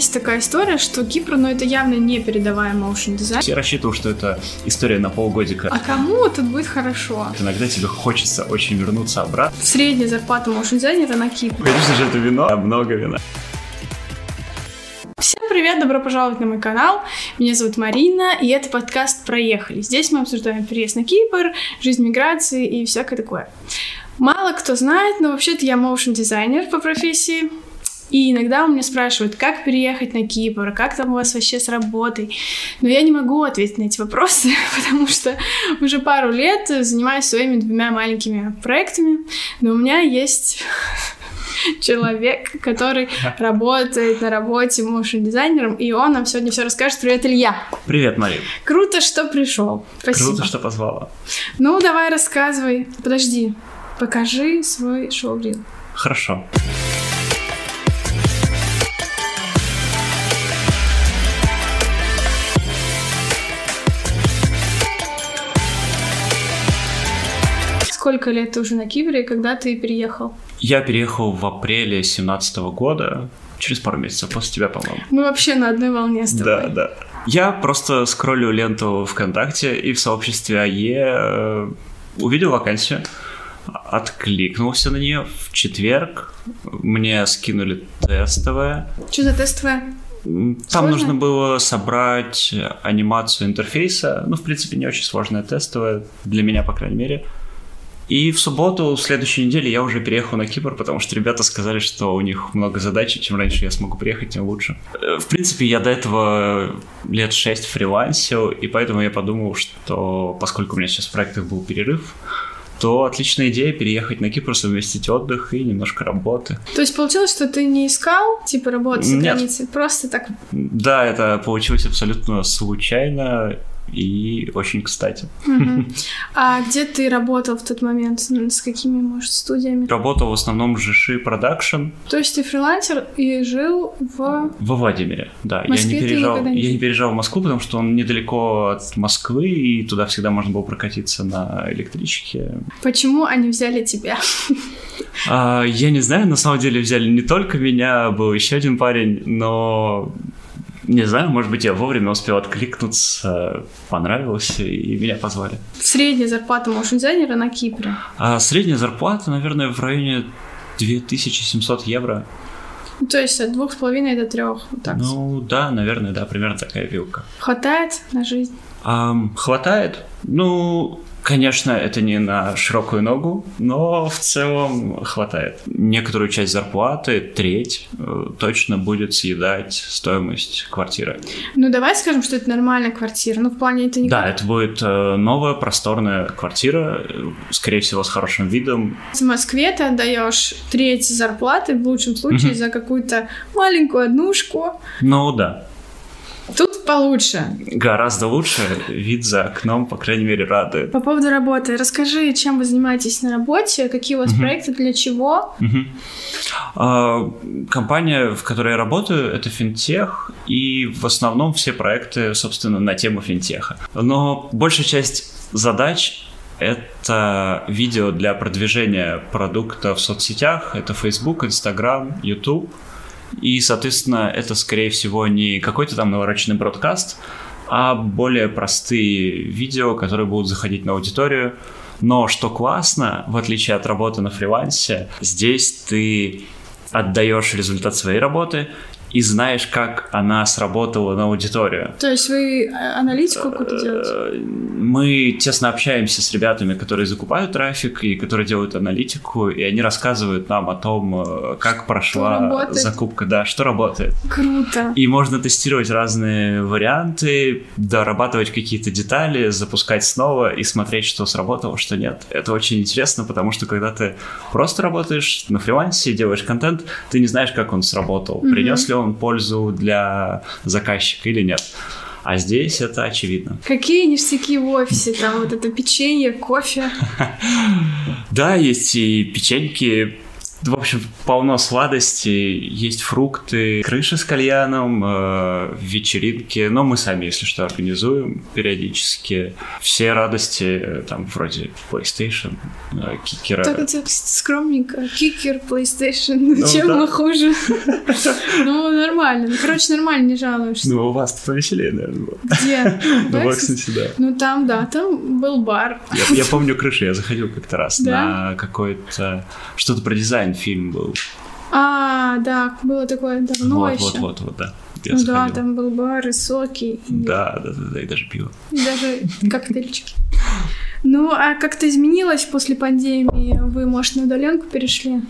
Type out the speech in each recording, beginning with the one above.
есть такая история, что Кипр, ну, это явно не передавая motion дизайн. Я рассчитывал, что это история на полгодика. А кому тут будет хорошо? Иногда тебе хочется очень вернуться обратно. Средняя зарплата motion дизайнера на Кипре. Конечно же, это вино, а много вина. Всем привет, добро пожаловать на мой канал. Меня зовут Марина, и это подкаст «Проехали». Здесь мы обсуждаем переезд на Кипр, жизнь миграции и всякое такое. Мало кто знает, но вообще-то я motion дизайнер по профессии. И иногда у меня спрашивают, как переехать на Кипр, как там у вас вообще с работой. Но я не могу ответить на эти вопросы, потому что уже пару лет занимаюсь своими двумя маленькими проектами, но у меня есть человек, который работает на работе моушен дизайнером, и он нам сегодня все расскажет. Привет, Илья. Привет, Мария. Круто, что пришел. Спасибо. Круто, что позвала. Ну, давай рассказывай. Подожди, покажи свой шоу-рил. Хорошо. Сколько лет ты уже на Кипре и когда ты переехал? Я переехал в апреле 2017 года, через пару месяцев после тебя, по-моему. Мы вообще на одной волне с тобой. Да, да. Я просто скроллю ленту ВКонтакте и в сообществе АЕ э, увидел вакансию, откликнулся на нее в четверг. Мне скинули тестовое. Что за тестовое? Там Сложно? нужно было собрать анимацию интерфейса. Ну, в принципе, не очень сложная тестовая, для меня, по крайней мере. И в субботу, в следующей неделе, я уже переехал на Кипр, потому что ребята сказали, что у них много задач, и чем раньше я смогу приехать, тем лучше. Э, в принципе, я до этого лет шесть фрилансил, и поэтому я подумал, что поскольку у меня сейчас в проектах был перерыв, то отличная идея переехать на Кипр, совместить отдых и немножко работы. То есть получилось, что ты не искал, типа, работу за границей? Просто так? Да, это получилось абсолютно случайно и очень кстати. А где ты работал в тот момент? С какими, может, студиями? Работал в основном в Жиши Production. То есть ты фрилансер и жил в... Во Владимире, да. Москве я не переезжал, не... я не переезжал в Москву, потому что он недалеко от Москвы, и туда всегда можно было прокатиться на электричке. Почему они взяли тебя? А, я не знаю, на самом деле взяли не только меня, был еще один парень, но не знаю, может быть, я вовремя успел откликнуться, понравился, и меня позвали. Средняя зарплата моушн-дизайнера на Кипре? А, средняя зарплата, наверное, в районе 2700 евро. Ну, то есть от двух с половиной до трех. Вот так. Ну да, наверное, да, примерно такая вилка. Хватает на жизнь? А, хватает. Ну, Конечно, это не на широкую ногу, но в целом хватает. Некоторую часть зарплаты, треть, э, точно будет съедать стоимость квартиры. Ну, давай скажем, что это нормальная квартира. Ну, в плане это не... Да, это будет э, новая просторная квартира, э, скорее всего, с хорошим видом. В Москве ты отдаешь треть зарплаты, в лучшем случае, за какую-то маленькую однушку. Ну, да. Тут получше. Гораздо лучше. Вид за окном, по крайней мере, радует. По поводу работы. Расскажи, чем вы занимаетесь на работе, какие у вас угу. проекты, для чего? Угу. А, компания, в которой я работаю, это финтех, и в основном все проекты, собственно, на тему финтеха. Но большая часть задач это видео для продвижения продукта в соцсетях. Это Facebook, Instagram, YouTube. И, соответственно, это, скорее всего, не какой-то там навороченный бродкаст, а более простые видео, которые будут заходить на аудиторию. Но что классно, в отличие от работы на фрилансе, здесь ты отдаешь результат своей работы и знаешь, как она сработала на аудиторию. То есть вы э, аналитику какую-то э, делаете? Мы тесно общаемся с ребятами, которые закупают трафик и которые делают аналитику, и они рассказывают нам о том, э, как прошла закупка, да, что работает. Круто. И можно тестировать разные варианты, дорабатывать какие-то детали, запускать снова и смотреть, что сработало, что нет. Это очень интересно, потому что когда ты просто работаешь на фрилансе, делаешь контент, ты не знаешь, как он сработал, mm-hmm. принес ли он пользу для заказчика или нет. А здесь это очевидно. Какие ништяки в офисе? Там вот это печенье, кофе. Да, есть и печеньки, В общем, полно сладостей, есть фрукты, крыши с кальяном, э, вечеринки, но мы сами, если что, организуем периодически. Все радости, э, там, вроде PlayStation, э, кикера. Так это скромненько. Кикер, PlayStation, ну, чем да. мы хуже? Ну, нормально. Ну, короче, нормально, не жалуешься. Ну, у вас повеселее, наверное, было. Где? Ну, в Эксенсе, да. Ну, там, да, там был бар. Я помню крышу, я заходил как-то раз на какой-то... Что-то про дизайн фильм был. А, да, было такое давно вот, еще. Вот, вот, вот, да. Я ну заходил. да, там был бар и соки. И... Да, да, да, да, и даже пиво. Даже коктейльчики. Ну, а как-то изменилось после пандемии? Вы, может, на удаленку перешли?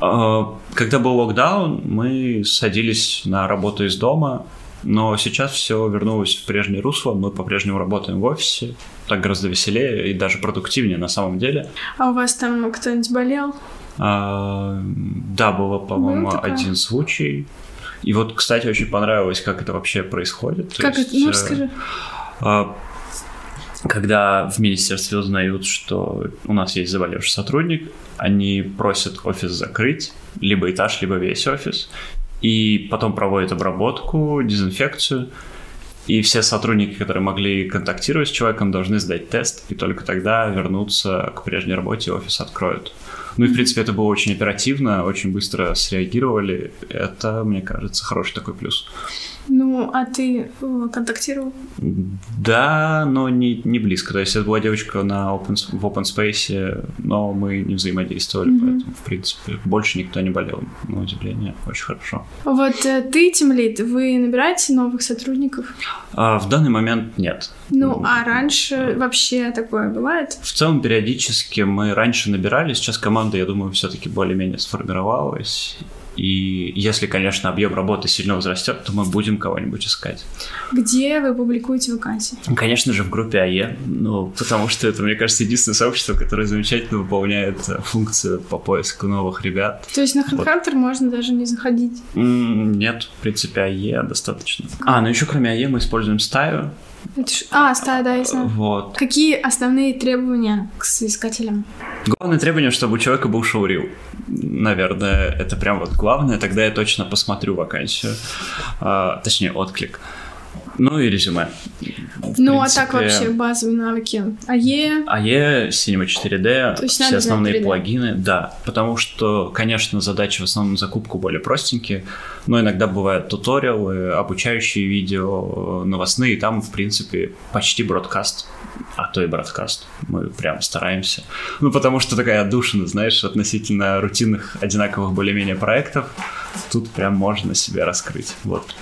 А, когда был локдаун, мы садились на работу из дома, но сейчас все вернулось в прежнее русло. Мы по-прежнему работаем в офисе. Так гораздо веселее и даже продуктивнее на самом деле. А у вас там кто-нибудь болел? А, да, было, по-моему, один случай. И вот, кстати, очень понравилось, как это вообще происходит. Как есть, это? Ну, расскажи. А, когда в министерстве узнают, что у нас есть заболевший сотрудник, они просят офис закрыть, либо этаж, либо весь офис, и потом проводят обработку, дезинфекцию, и все сотрудники, которые могли контактировать с человеком, должны сдать тест, и только тогда вернуться к прежней работе, офис откроют. Ну и, в принципе, это было очень оперативно, очень быстро среагировали. Это, мне кажется, хороший такой плюс. Ну, а ты э, контактировал? Да, но не, не близко. То есть это была девочка на open, в open space, но мы не взаимодействовали, mm-hmm. поэтому, в принципе, больше никто не болел. На удивление, очень хорошо. Вот э, ты, Тимлит, вы набираете новых сотрудников? А, в данный момент нет. Ну, а раньше вообще такое бывает? В целом, периодически мы раньше набирали, сейчас команда, я думаю, все-таки более-менее сформировалась, и если, конечно, объем работы сильно возрастет, то мы будем кого-нибудь искать. Где вы публикуете вакансии? Конечно же, в группе АЕ. Ну, потому что это, мне кажется, единственное сообщество, которое замечательно выполняет э, функцию по поиску новых ребят. То есть на HeadHunter вот. можно даже не заходить? Нет, в принципе, АЕ достаточно. А, ну еще кроме АЕ мы используем стаю. А, стая, да, я знаю. Вот. Какие основные требования к соискателям? Главное требование, чтобы у человека был шоурил. Наверное, это прям вот главное. Тогда я точно посмотрю вакансию. А, точнее, отклик. Ну и резюме. В ну, принципе, а так вообще базовые навыки. АЕ? АЕ, Cinema 4D, все основные плагины, да. Потому что, конечно, задачи в основном закупку более простенькие, но иногда бывают туториалы, обучающие видео, новостные, и там, в принципе, почти бродкаст, а то и бродкаст. Мы прям стараемся. Ну, потому что такая отдушина, знаешь, относительно рутинных, одинаковых более-менее проектов, тут прям можно себя раскрыть. Вот.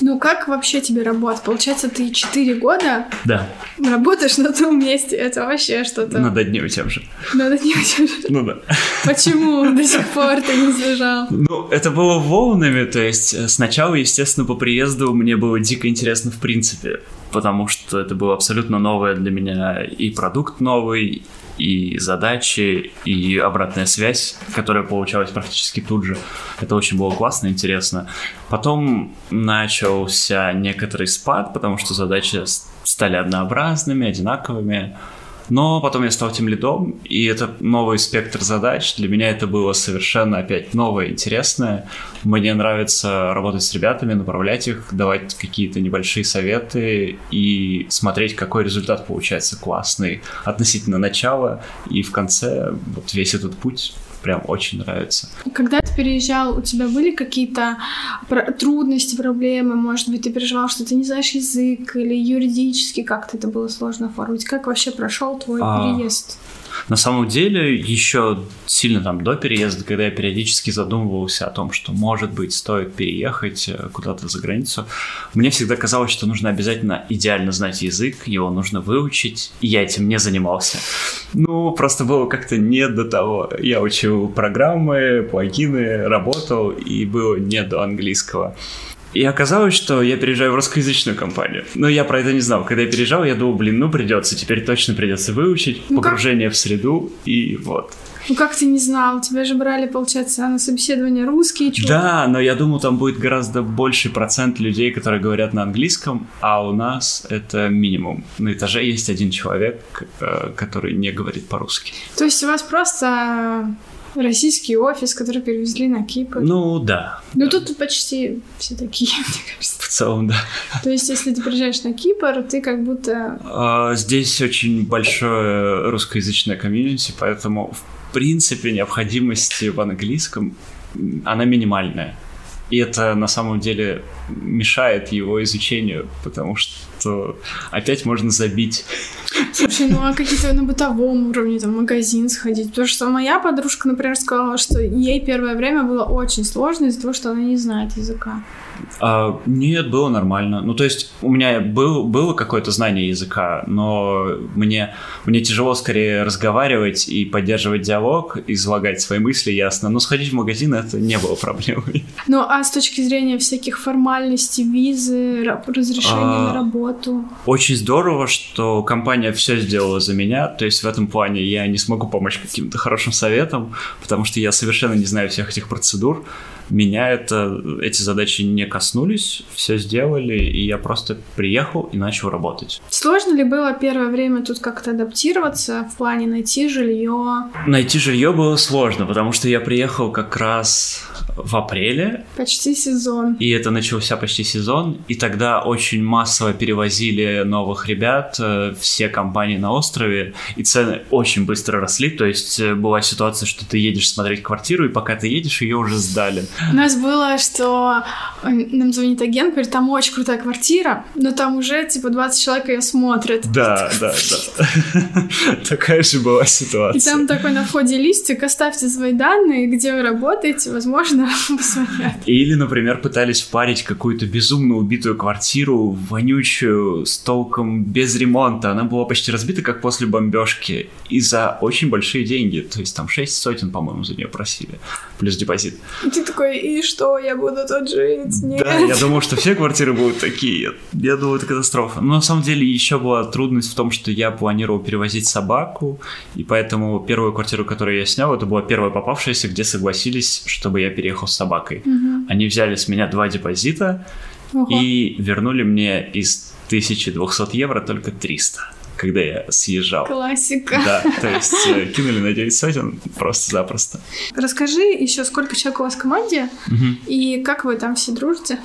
Ну, как вообще тебе работа? Получается, ты 4 года да. работаешь на том месте. Это вообще что-то... Над одним и тем же. Над одним и тем же? Ну да. Почему до сих пор ты не сбежал? Ну, это было волнами, то есть э, сначала, естественно, по приезду мне было дико интересно в принципе, потому что это было абсолютно новое для меня и продукт новый, и задачи, и обратная связь, которая получалась практически тут же. Это очень было классно, интересно. Потом начался некоторый спад, потому что задачи стали однообразными, одинаковыми. Но потом я стал тем лидом, и это новый спектр задач. Для меня это было совершенно опять новое, интересное. Мне нравится работать с ребятами, направлять их, давать какие-то небольшие советы и смотреть, какой результат получается классный относительно начала. И в конце вот весь этот путь прям очень нравится. Когда ты переезжал, у тебя были какие-то трудности, проблемы? Может быть, ты переживал, что ты не знаешь язык или юридически как-то это было сложно оформить? Как вообще прошел твой а... переезд? На самом деле, еще сильно там до переезда, когда я периодически задумывался о том, что, может быть, стоит переехать э, куда-то за границу, мне всегда казалось, что нужно обязательно идеально знать язык, его нужно выучить, и я этим не занимался. Ну, просто было как-то не до того. Я учил программы, плагины, работал, и было не до английского. И оказалось, что я переезжаю в русскоязычную компанию. Но я про это не знал. Когда я переезжал, я думал, блин, ну придется, теперь точно придется выучить ну погружение как? в среду, и вот. Ну как ты не знал? Тебя же брали, получается, на собеседование русские чуваки. Да, но я думал, там будет гораздо больший процент людей, которые говорят на английском, а у нас это минимум. На этаже есть один человек, э, который не говорит по-русски. То есть у вас просто российский офис, который перевезли на Кипр. Ну, да. Ну, тут почти все такие, мне кажется. В целом, да. То есть, если ты приезжаешь на Кипр, ты как будто... А, здесь очень большое русскоязычное комьюнити, поэтому, в принципе, необходимости в английском, она минимальная. И это на самом деле мешает его изучению, потому что опять можно забить. Слушай, ну а какие-то на бытовом уровне, там, магазин сходить? Потому что моя подружка, например, сказала, что ей первое время было очень сложно из-за того, что она не знает языка. А, нет, было нормально. Ну, то есть у меня был, было какое-то знание языка, но мне, мне тяжело скорее разговаривать и поддерживать диалог, излагать свои мысли ясно. Но сходить в магазин это не было проблемой. Ну, а с точки зрения всяких формальностей, визы, разрешения а, на работу? Очень здорово, что компания все сделала за меня. То есть в этом плане я не смогу помочь каким-то хорошим советом, потому что я совершенно не знаю всех этих процедур меня это, эти задачи не коснулись, все сделали, и я просто приехал и начал работать. Сложно ли было первое время тут как-то адаптироваться в плане найти жилье? Найти жилье было сложно, потому что я приехал как раз в апреле. Почти сезон. И это начался почти сезон, и тогда очень массово перевозили новых ребят, э, все компании на острове, и цены очень быстро росли, то есть э, была ситуация, что ты едешь смотреть квартиру, и пока ты едешь, ее уже сдали. У нас было, что э, нам звонит агент, говорит, там очень крутая квартира, но там уже, типа, 20 человек ее смотрят. Да, да, да. Такая же была ситуация. И там такой на входе листик, оставьте свои данные, где вы работаете, возможно, посмотрят. Или, например, пытались впарить какую-то безумно убитую квартиру, вонючую, с толком без ремонта. Она была почти разбита, как после бомбежки, и за очень большие деньги. То есть там 6 сотен, по-моему, за нее просили. Плюс депозит. И ты такой, такой, и что, я буду тут жить? Нет. Да, я думал, что все квартиры будут такие. Я думал, это катастрофа. Но на самом деле еще была трудность в том, что я планировал перевозить собаку, и поэтому первую квартиру, которую я снял, это была первая попавшаяся, где согласились, чтобы я переехал с собакой. Угу. Они взяли с меня два депозита Ого. и вернули мне из 1200 евро только 300 когда я съезжал. Классика. Да, то есть э, кинули на 9 сотен просто-запросто. Расскажи еще, сколько человек у вас в команде, угу. и как вы там все дружите?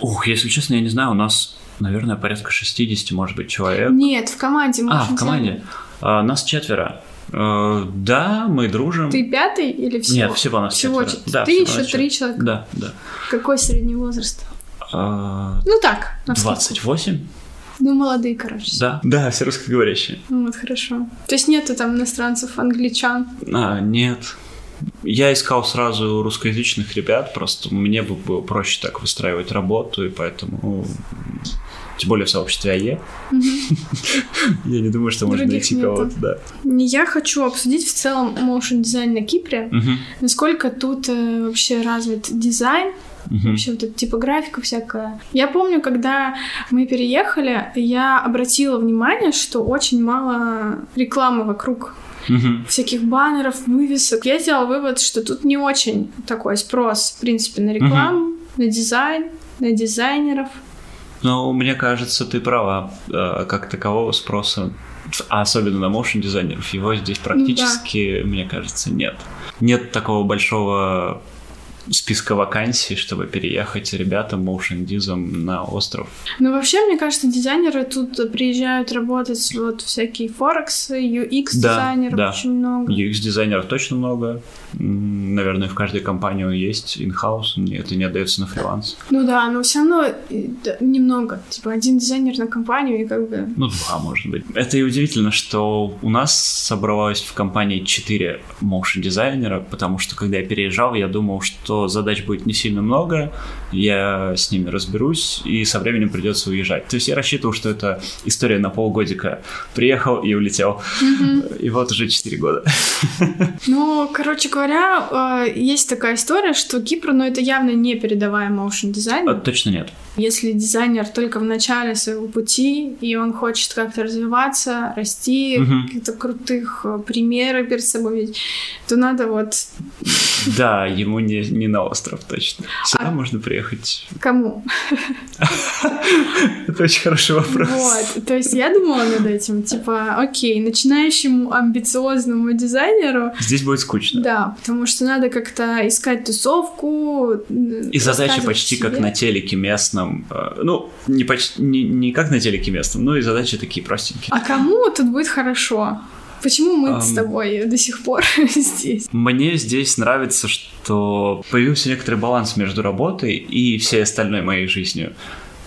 Ух, если честно, я не знаю, у нас, наверное, порядка 60, может быть, человек. Нет, в команде. А, в команде. А, нас четверо. Uh, да, мы дружим. Ты пятый или всего? Нет, всего нас всего четверо. Да, Ты еще три человека? Да, да. Какой средний возраст? Uh, ну так, 28. Ну, молодые, короче. Да, да, все русскоговорящие. Ну, вот, хорошо. То есть нету там иностранцев, англичан? А, нет. Я искал сразу русскоязычных ребят, просто мне было проще так выстраивать работу, и поэтому тем более в сообществе АЕ. Я не думаю, что можно найти кого-то, да. Я хочу обсудить в целом motion дизайн на Кипре. Насколько тут э, вообще развит дизайн, Угу. Вообще вот эта типографика всякая. Я помню, когда мы переехали, я обратила внимание, что очень мало рекламы вокруг угу. всяких баннеров, вывесок. Я сделала вывод, что тут не очень такой спрос, в принципе, на рекламу, угу. на дизайн, на дизайнеров. Ну, мне кажется, ты права. Э, как такового спроса, а особенно на моушен дизайнеров, его здесь практически, да. мне кажется, нет. Нет такого большого списка вакансий, чтобы переехать ребятам motion дизом на остров. Ну, вообще, мне кажется, дизайнеры тут приезжают работать вот всякие форексы, UX-дизайнеров да, да. очень много. UX-дизайнеров точно много. Наверное, в каждой компании он есть, in-house, это не отдается на фриланс. Ну да, но все равно немного. Типа один дизайнер на компанию и как бы... Ну, два, может быть. Это и удивительно, что у нас собралось в компании четыре motion дизайнера, потому что когда я переезжал, я думал, что что задач будет не сильно много, я с ними разберусь, и со временем придется уезжать. То есть я рассчитывал, что это история на полгодика. Приехал и улетел. Mm-hmm. И вот уже 4 года. Ну, короче говоря, э, есть такая история, что Кипр, ну, это явно не передавая motion дизайн. А, точно нет. Если дизайнер только в начале своего пути, и он хочет как-то развиваться, расти, угу. каких-то крутых э, примеры перед собой видеть, то надо вот Да, ему не, не на остров точно. Сюда а... можно приехать. Кому? Это очень хороший вопрос. Вот, то есть я думала над этим, типа, окей, начинающему амбициозному дизайнеру... Здесь будет скучно. Да, потому что надо как-то искать тусовку, И задачи почти как на телеке местном. Э, ну, не, почти, не, не как на телеке местном, но и задачи такие простенькие. А кому тут будет хорошо? Почему мы um, с тобой до сих пор здесь? Мне здесь нравится, что появился некоторый баланс между работой и всей остальной моей жизнью.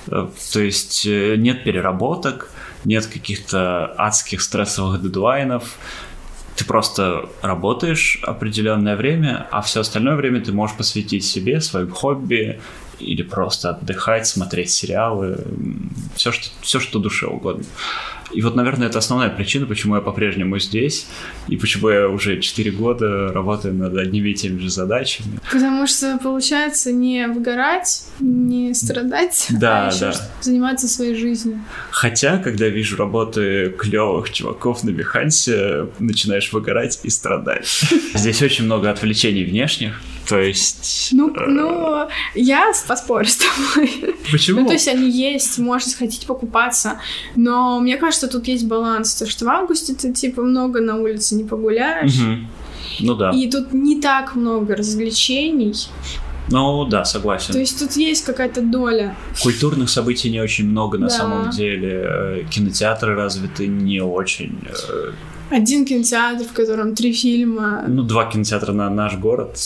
Э, то есть э, нет переработок, нет каких-то адских стрессовых дедлайнов. Ты просто работаешь определенное время, а все остальное время ты можешь посвятить себе, своим хобби, или просто отдыхать, смотреть сериалы, все что, все, что душе угодно. И вот, наверное, это основная причина, почему я по-прежнему здесь, и почему я уже 4 года работаю над одними и теми же задачами. Потому что получается не выгорать, не страдать, да, а еще да. заниматься своей жизнью. Хотя, когда вижу работы клевых чуваков на Бихансе, начинаешь выгорать и страдать. Здесь очень много отвлечений внешних, то есть... Ну, э... ну я поспорю с тобой. Почему? Ну, то есть они есть, можно сходить покупаться, но мне кажется, тут есть баланс, то что в августе ты, типа, много на улице не погуляешь. Угу. Ну да. И тут не так много развлечений. Ну да, согласен. То есть тут есть какая-то доля. Культурных событий не очень много на да. самом деле. Э, кинотеатры развиты не очень. Один кинотеатр, в котором три фильма. Ну, два кинотеатра на наш город.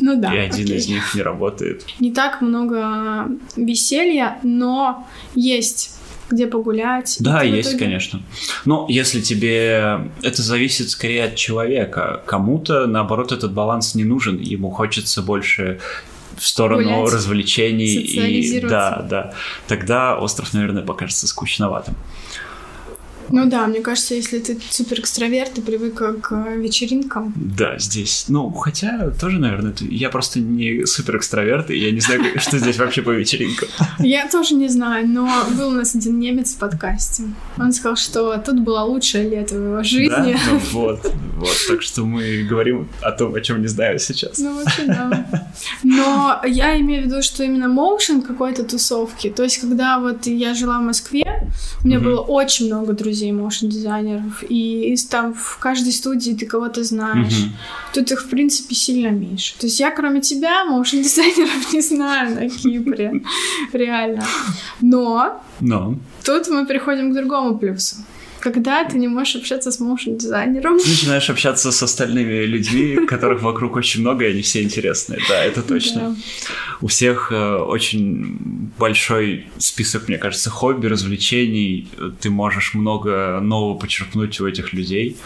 Ну да. И один окей. из них не работает. Не так много веселья, но есть где погулять. Да, есть, итоге... конечно. Но если тебе... Это зависит скорее от человека. Кому-то, наоборот, этот баланс не нужен. Ему хочется больше в сторону Гулять, развлечений и да, да. Тогда остров, наверное, покажется скучноватым. Ну да, мне кажется, если ты супер экстраверт, ты привык к вечеринкам. Да, здесь. Ну, хотя тоже, наверное, я просто не супер экстраверт, и я не знаю, что здесь вообще по вечеринкам. Я тоже не знаю, но был у нас один немец в подкасте. Он сказал, что тут было лучшее лето в его жизни. Да? Ну вот, вот. Так что мы говорим о том, о чем не знаю сейчас. Ну вообще да. Но я имею в виду, что именно моушен какой-то тусовки. То есть, когда вот я жила в Москве, у меня было очень много друзей друзей моушн-дизайнеров, и там в каждой студии ты кого-то знаешь. Mm-hmm. Тут их, в принципе, сильно меньше. То есть я, кроме тебя, моушн-дизайнеров не знаю на Кипре. Реально. Но... Но... Тут мы переходим к другому плюсу когда ты не можешь общаться с моушн-дизайнером. Начинаешь общаться с остальными людьми, которых вокруг очень много, и они все интересные. Да, это точно. Да. У всех э, очень большой список, мне кажется, хобби, развлечений. Ты можешь много нового почерпнуть у этих людей.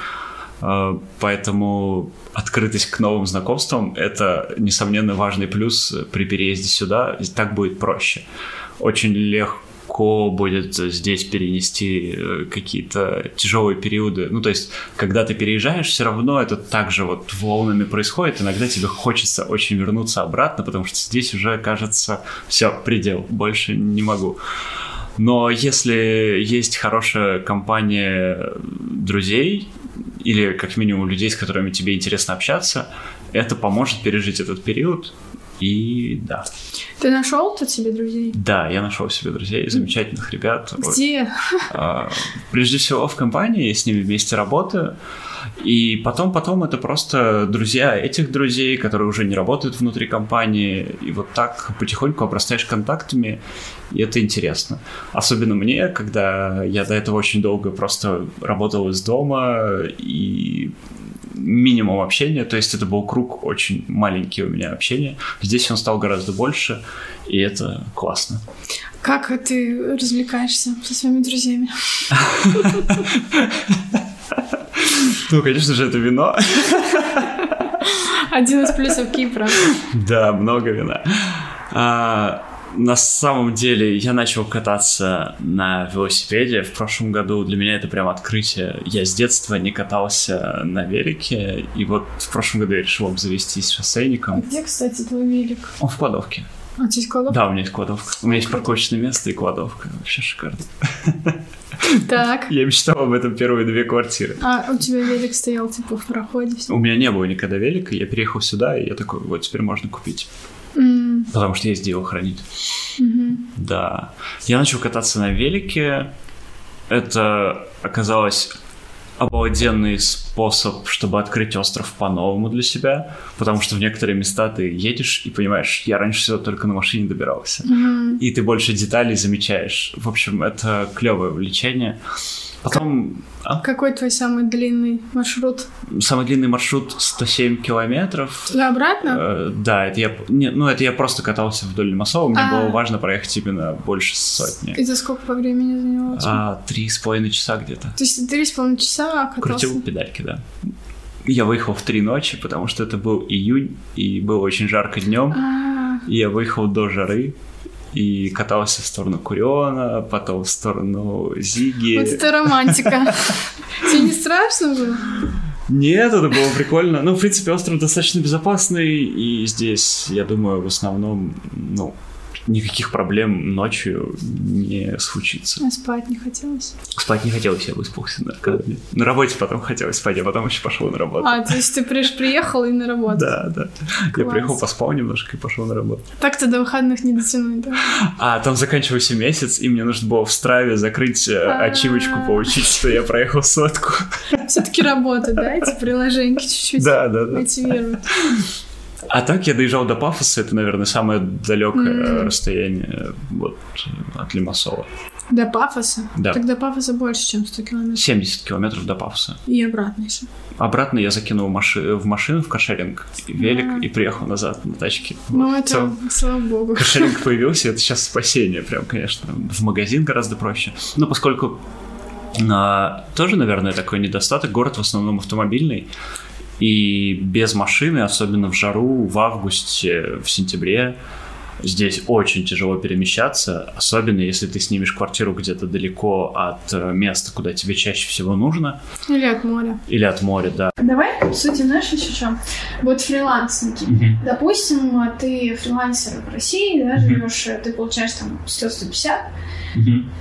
Э, поэтому открытость к новым знакомствам — это, несомненно, важный плюс при переезде сюда. Так будет проще. Очень легко легко будет здесь перенести э, какие-то тяжелые периоды. Ну, то есть, когда ты переезжаешь, все равно это также вот волнами происходит. Иногда тебе хочется очень вернуться обратно, потому что здесь уже кажется, все, предел, больше не могу. Но если есть хорошая компания друзей, или как минимум людей, с которыми тебе интересно общаться, это поможет пережить этот период, и да. Ты нашел тут себе друзей? Да, я нашел себе друзей, замечательных ребят. Где? А, прежде всего в компании, я с ними вместе работаю. И потом, потом это просто друзья этих друзей, которые уже не работают внутри компании. И вот так потихоньку обрастаешь контактами, и это интересно. Особенно мне, когда я до этого очень долго просто работал из дома, и минимум общения, то есть это был круг очень маленький у меня общения. Здесь он стал гораздо больше, и это классно. Как ты развлекаешься со своими друзьями? Ну, конечно же, это вино. Один из плюсов Кипра. Да, много вина. На самом деле я начал кататься на велосипеде в прошлом году. Для меня это прям открытие. Я с детства не катался на велике, и вот в прошлом году я решил обзавестись шоссейником. А где, кстати, твой велик? Он в кладовке. А у тебя есть кладовка? Да, у меня есть кладовка. У меня есть парковочное место и кладовка. Вообще шикарно. Так. Я мечтал об этом первые две квартиры. А у тебя велик стоял, типа, в проходе? У меня не было никогда велика, я переехал сюда, и я такой, вот теперь можно купить. М, Потому что есть где его хранить. мгм. Да. Я начал кататься на велике. Это оказалось обалденный способ, чтобы открыть остров по-новому для себя, потому что в некоторые места ты едешь и понимаешь, я раньше сюда только на машине добирался. Мгм. И ты больше деталей замечаешь. В общем, это клевое увлечение. Потом а, Какой твой самый длинный маршрут? самый длинный маршрут 107 километров. Туда-обратно? Э, Да, это я, не, ну это я просто катался вдоль Лимассова, мне А. было важно проехать именно больше сотни. И за сколько по времени заняло? А, три с половиной часа где-то. То есть три с половиной часа катался? Крутил педальки, да. Я выехал в три ночи, потому что это был июнь, и было очень жарко днем. А, И я выехал до жары и катался в сторону Куриона, потом в сторону Зиги. вот это романтика. Тебе не страшно было? Нет, это было прикольно. Ну, в принципе, остров достаточно безопасный, и здесь, я думаю, в основном, ну, никаких проблем ночью не случится. А спать не хотелось? Спать не хотелось, я выспался. Да, когда На работе потом хотелось спать, а потом еще пошел на работу. А, то есть ты приш приехал и на работу? Да, да. Я Класс. приехал, поспал немножко и пошел на работу. Так-то до выходных не дотянуть, да? А там заканчивался месяц, и мне нужно было в страве закрыть э, ачивочку, А. получить, что я проехал сотку. Все-таки работа, да? Эти приложеньки чуть-чуть Да, да, да. мотивируют. А так я доезжал до Пафоса, это, наверное, самое далекое М. расстояние вот, от Лимассова. До пафоса? Да. Тогда пафоса больше, чем 100 километров. 70 километров до Пафоса. И обратно еще. Обратно я закинул маши- в машину, в кошеринг, велик, А. и приехал назад на тачке. Ну, Вот. Это, целом, слава богу. Кошелек появился, это сейчас спасение, прям, конечно. В магазин гораздо проще. Но поскольку а, тоже, наверное, такой недостаток, город в основном автомобильный, и без машины, особенно в жару, в августе, в сентябре, здесь очень тяжело перемещаться, особенно если ты снимешь квартиру где-то далеко от э, места, куда тебе чаще всего нужно, Или от моря. или от моря, да. Давай, по сути, знаешь, еще что? Вот фрилансники. Допустим, ты фрилансер в России, да, живешь, ты получаешь там 100-150,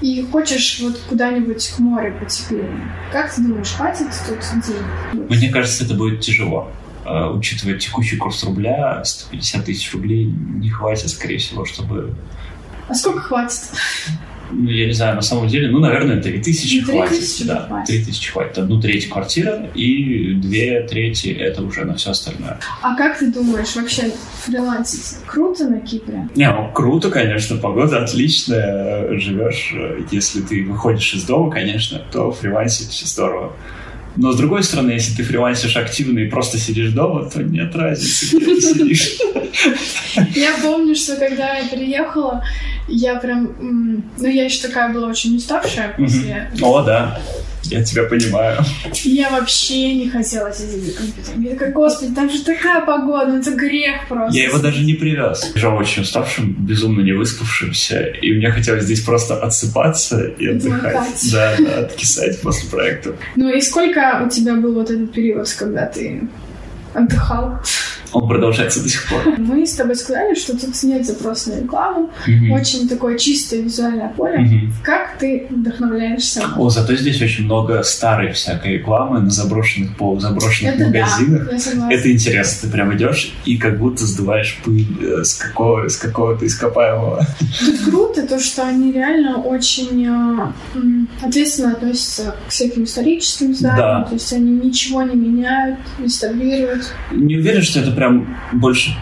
И хочешь вот куда-нибудь к морю потеплее. Как ты думаешь, хватит тут денег? Мне кажется, это будет тяжело. Э, Учитывая текущий курс рубля, 150 тысяч рублей не хватит, скорее всего, чтобы... А сколько хватит? Ну, я не знаю, на самом деле, ну, наверное, 3 тысячи Ну, три хватит. тысячи да, хватит. 3 тысячи хватит. Одну треть квартира и две трети это уже на все остальное. А как ты думаешь, вообще фрилансить круто на Кипре? Не, ну, круто, конечно, погода отличная, живешь, э, если ты выходишь из дома, конечно, то фрилансить здорово. Но с другой стороны, если ты фрилансишь активно и просто сидишь дома, то нет разницы, где ты сидишь. Я помню, что когда я приехала, я прям... Ну, я еще такая была очень уставшая после... О, да, я тебя понимаю. Я вообще не хотела сидеть за компьютером. Я такая, господи, там же такая погода, ну это грех просто. Я его даже не привез. Лежал очень уставшим, безумно не выспавшимся, и мне хотелось здесь просто отсыпаться и отдыхать. Отдыхать. Да, да, откисать после проекта. Ну и сколько у тебя был вот этот период, когда ты отдыхал? Он продолжается до сих пор. Мы с тобой сказали, что тут нет запроса на рекламу, Мгм. очень такое чистое визуальное поле. Мгм. Как ты вдохновляешься? О, зато здесь очень много старой всякой рекламы на заброшенных полузаброшенных Это магазинах. да. Это интересно, ты прям идешь и как будто сдуваешь пыль э, с, какого, с какого-то ископаемого. Тут круто то, что они реально очень э, ответственно относятся к всяким историческим зданиям. Да. То есть они ничего не меняют, реставрируют. Не уверен, что это прям больше...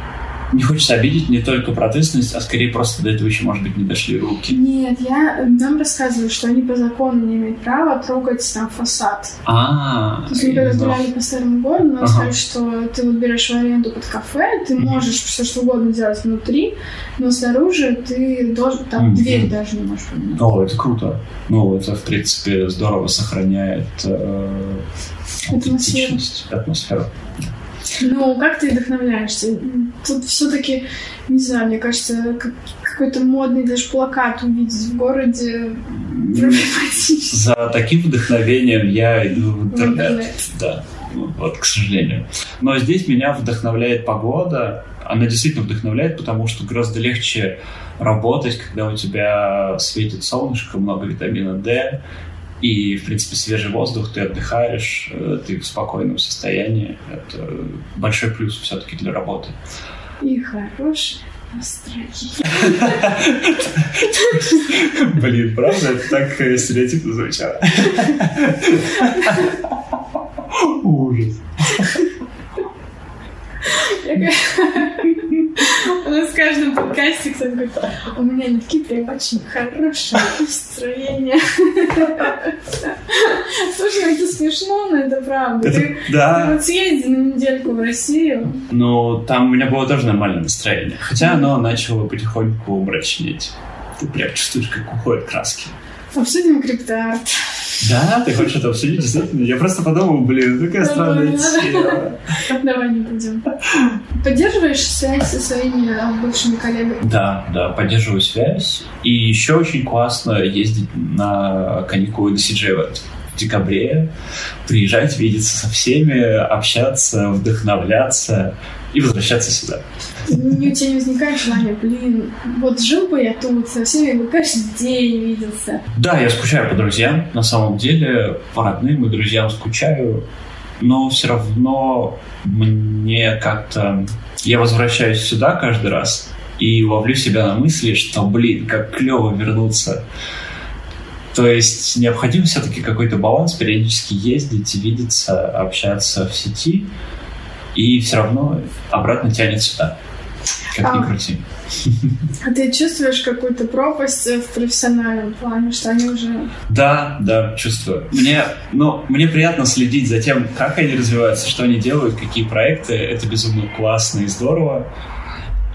Не хочется обидеть не только про ответственность, а скорее просто до этого еще, может быть, не дошли руки. Нет, я нам рассказываю, что они по закону не имеют права трогать там фасад. А, То есть мы когда гуляли по старому городу, нам сказали, что ты вот берешь в аренду под кафе, ты можешь все что угодно делать внутри, но снаружи ты должен, там дверь даже не можешь поменять. О, это круто. Ну, это, в принципе, здорово сохраняет э, аутентичность, атмосферу. Ну, как ты вдохновляешься? Тут все-таки, не знаю, мне кажется, как- какой-то модный даже плакат увидеть в городе проблематично. За таким вдохновением я иду в интернет. интернет. Да, ну, вот, к сожалению. Но здесь меня вдохновляет погода. Она действительно вдохновляет, потому что гораздо легче работать, когда у тебя светит солнышко, много витамина D, И, в принципе, свежий воздух, ты отдыхаешь, э, ты в спокойном состоянии. Это большой плюс все-таки для работы. И хорошее настроение. Блин, правда? Это так стереотипно звучало. Ужас. У нас в каждом подкасте кто-то говорит, у меня на Кипре очень хорошее настроение. Слушай, это смешно, но это правда. Это- Ты, да. ты вот съезди на недельку в Россию. Ну, там у меня было тоже нормальное настроение. Хотя оно начало потихоньку мрачнеть. Ты прям чувствуешь, как уходят краски. Обсудим криптоарт. Да, ты хочешь это обсудить, действительно? Я просто подумал, блин, такая странная тема. Давай не будем. Поддерживаешь связь со своими да, бывшими коллегами? Да, да, поддерживаю связь. И еще очень классно ездить на каникулы на Event в декабре, приезжать, видеться со всеми, общаться, вдохновляться и возвращаться сюда. Не, у тебя не возникает желания, блин, вот жил бы я тут, со всеми бы каждый день виделся. Да, я скучаю по друзьям, на самом деле, по родным и друзьям скучаю, но все равно мне как-то... Я возвращаюсь сюда каждый раз и ловлю себя на мысли, что, блин, как клево вернуться. То есть необходим все-таки какой-то баланс, периодически ездить, видеться, общаться в сети, и все равно обратно тянет сюда. Как ни А. крути. А ты чувствуешь какую-то пропасть в профессиональном плане, что они уже... Да, да, чувствую. Мне, ну, мне приятно следить за тем, как они развиваются, что они делают, какие проекты. Это безумно классно и здорово.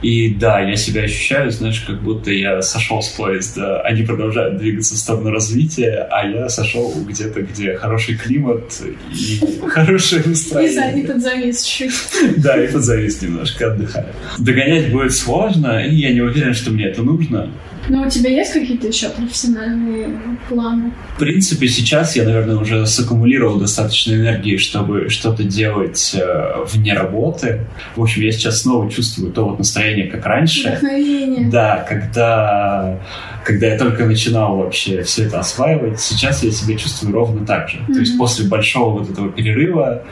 И да, я себя ощущаю, знаешь, как будто я сошел с поезда. Они продолжают двигаться в сторону развития, а я сошел где-то, где хороший климат и хорошее Не знаю, не настроение. подзавис чуть-чуть. Да, и подзавис немножко, отдыхаю. Догонять будет сложно, и я не уверен, что мне это нужно. Но у тебя есть какие-то еще профессиональные планы? В принципе, сейчас я, наверное, уже саккумулировал достаточно энергии, чтобы что-то делать э, вне работы. В общем, я сейчас снова чувствую то вот настроение, как раньше. Вдохновение. Да, когда, когда я только начинал вообще все это осваивать, сейчас я себя чувствую ровно так же. То есть после большого вот этого перерыва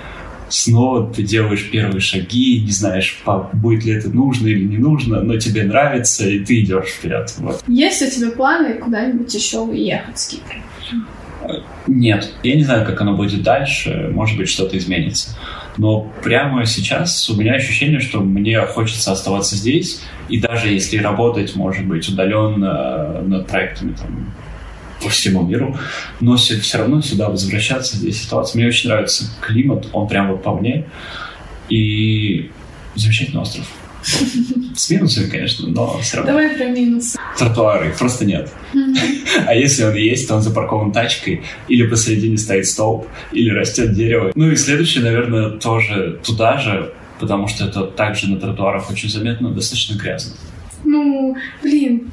снова ты делаешь первые шаги, не знаешь, будет ли это нужно или не нужно, но тебе нравится, и ты идешь вперед. Вот. Есть у тебя планы куда-нибудь еще уехать с Кипра? Нет, я не знаю, как оно будет дальше, может быть, что-то изменится. Но прямо сейчас у меня ощущение, что мне хочется оставаться здесь, и даже если работать, может быть, удаленно над проектами там, по всему миру, но все, равно сюда возвращаться, здесь оставаться. Мне очень нравится климат, он прям вот по мне, и замечательный остров. С минусами, конечно, но все равно. Давай про минусы. Тротуары, их просто нет. А если он есть, то он запаркован тачкой, или посередине стоит столб, или растет дерево. Ну и следующее, наверное, тоже туда же, потому что это также на тротуарах очень заметно, достаточно грязно. Ну, блин,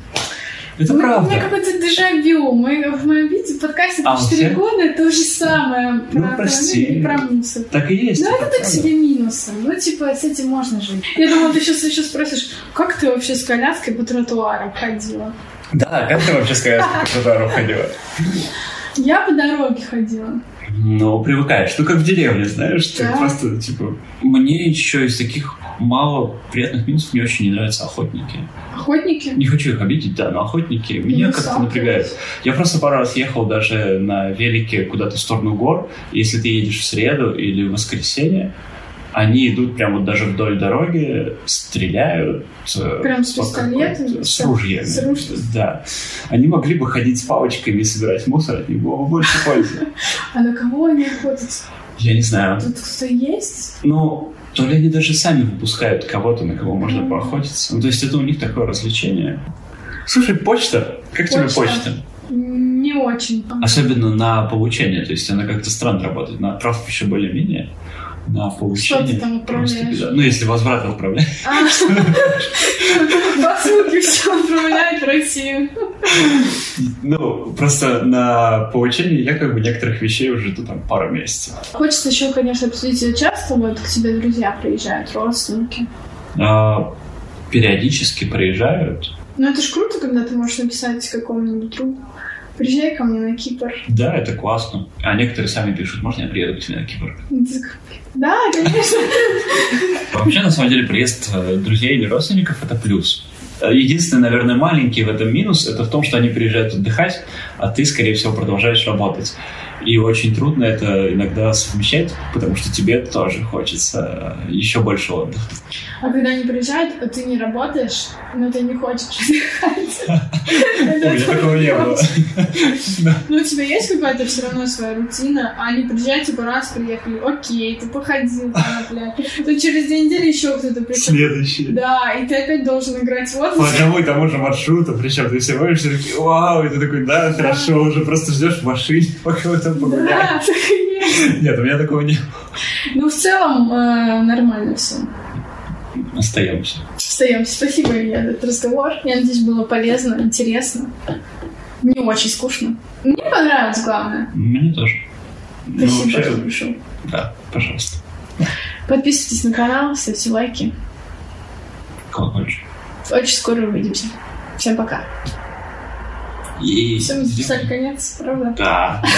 Это у меня- правда. У меня какой-то дежавю. Мы в моем видео подкасте А, по у 4 всех? года то же самое. Ну, про прости. автомобили и про минусы. Так и есть. Ну, это так правда. себе минусы. Ну, типа, с этим можно жить. Я думала, ты сейчас еще спросишь, как ты вообще с коляской по тротуарам ходила? Да, как ты вообще с коляской по тротуару ходила? Я по дороге ходила. Ну, привыкаешь. Ну, как в деревне, знаешь, ты Да. просто, типа... Мне еще из таких мало приятных минусов мне очень не нравятся охотники. Охотники? Не хочу их обидеть, да, но охотники меня Не как-то сталкивалась. напрягают. Я просто пару раз ехал даже на велике куда-то в сторону гор. Если ты едешь в среду или в воскресенье, они идут прямо вот даже вдоль дороги, стреляют. э, Прям с С С- ружьями. с ружьями? Да. Они могли бы ходить с палочками и собирать мусор, от них было бы больше пользы. А на кого они охотятся? Я не знаю. Тут кто есть? Ну, то ли они даже сами выпускают кого-то, на кого можно поохотиться. Ну, то есть это у них такое развлечение. Слушай, почта. Как тебе Почта. почта? Не очень. Особенно на получение, то есть она как-то странно работает. На отправку еще более-менее. На получение. Что ты там отправляешь? беда. Ну, если возврат отправлять. А, Посылки все отправляют в Россию. Ну, просто на получение я как бы некоторых вещей уже жду там пару месяцев. Хочется еще, конечно, обсудить, часто вот к тебе друзья приезжают, родственники. А, периодически проезжают. Ну это ж круто, когда ты можешь написать какому-нибудь другу. Приезжай ко мне на Кипр. Да, это классно. А некоторые сами пишут, можно я приеду к тебе на Кипр? Да, конечно. Вообще, на самом деле, приезд э, друзей или родственников — это плюс. Э, единственный, наверное, маленький в этом минус — это в том, что они приезжают отдыхать, а ты, скорее всего, продолжаешь работать. И очень трудно это иногда совмещать, потому что тебе тоже хочется еще больше отдыха. А когда они приезжают, а ты не работаешь, но ты не хочешь отдыхать. У меня такого не было. Ну, у тебя есть какая-то все равно своя рутина, а они приезжают, типа, раз приехали, окей, ты походил, бля. То через две недели еще кто-то пришел. Следующий. Да, и ты опять должен играть вот. По одному и тому же маршруту, причем ты все будешь такие, вау, и ты такой, да, хорошо, уже просто ждешь в машине, пока вы там погуляете. И. Нет, у меня такого не было. Ну, в целом, э, нормально все. Остаемся. Остаемся. Спасибо, Илья, за этот разговор. Я надеюсь, было полезно, интересно. Не очень скучно. Мне понравилось, главное. Мне тоже. Ну, Спасибо, вообще, что пришел. Да, пожалуйста. Подписывайтесь на канал, ставьте лайки. Колокольчик. Очень скоро увидимся. Всем пока. И... Все, мы записали конец, правда? Да, да.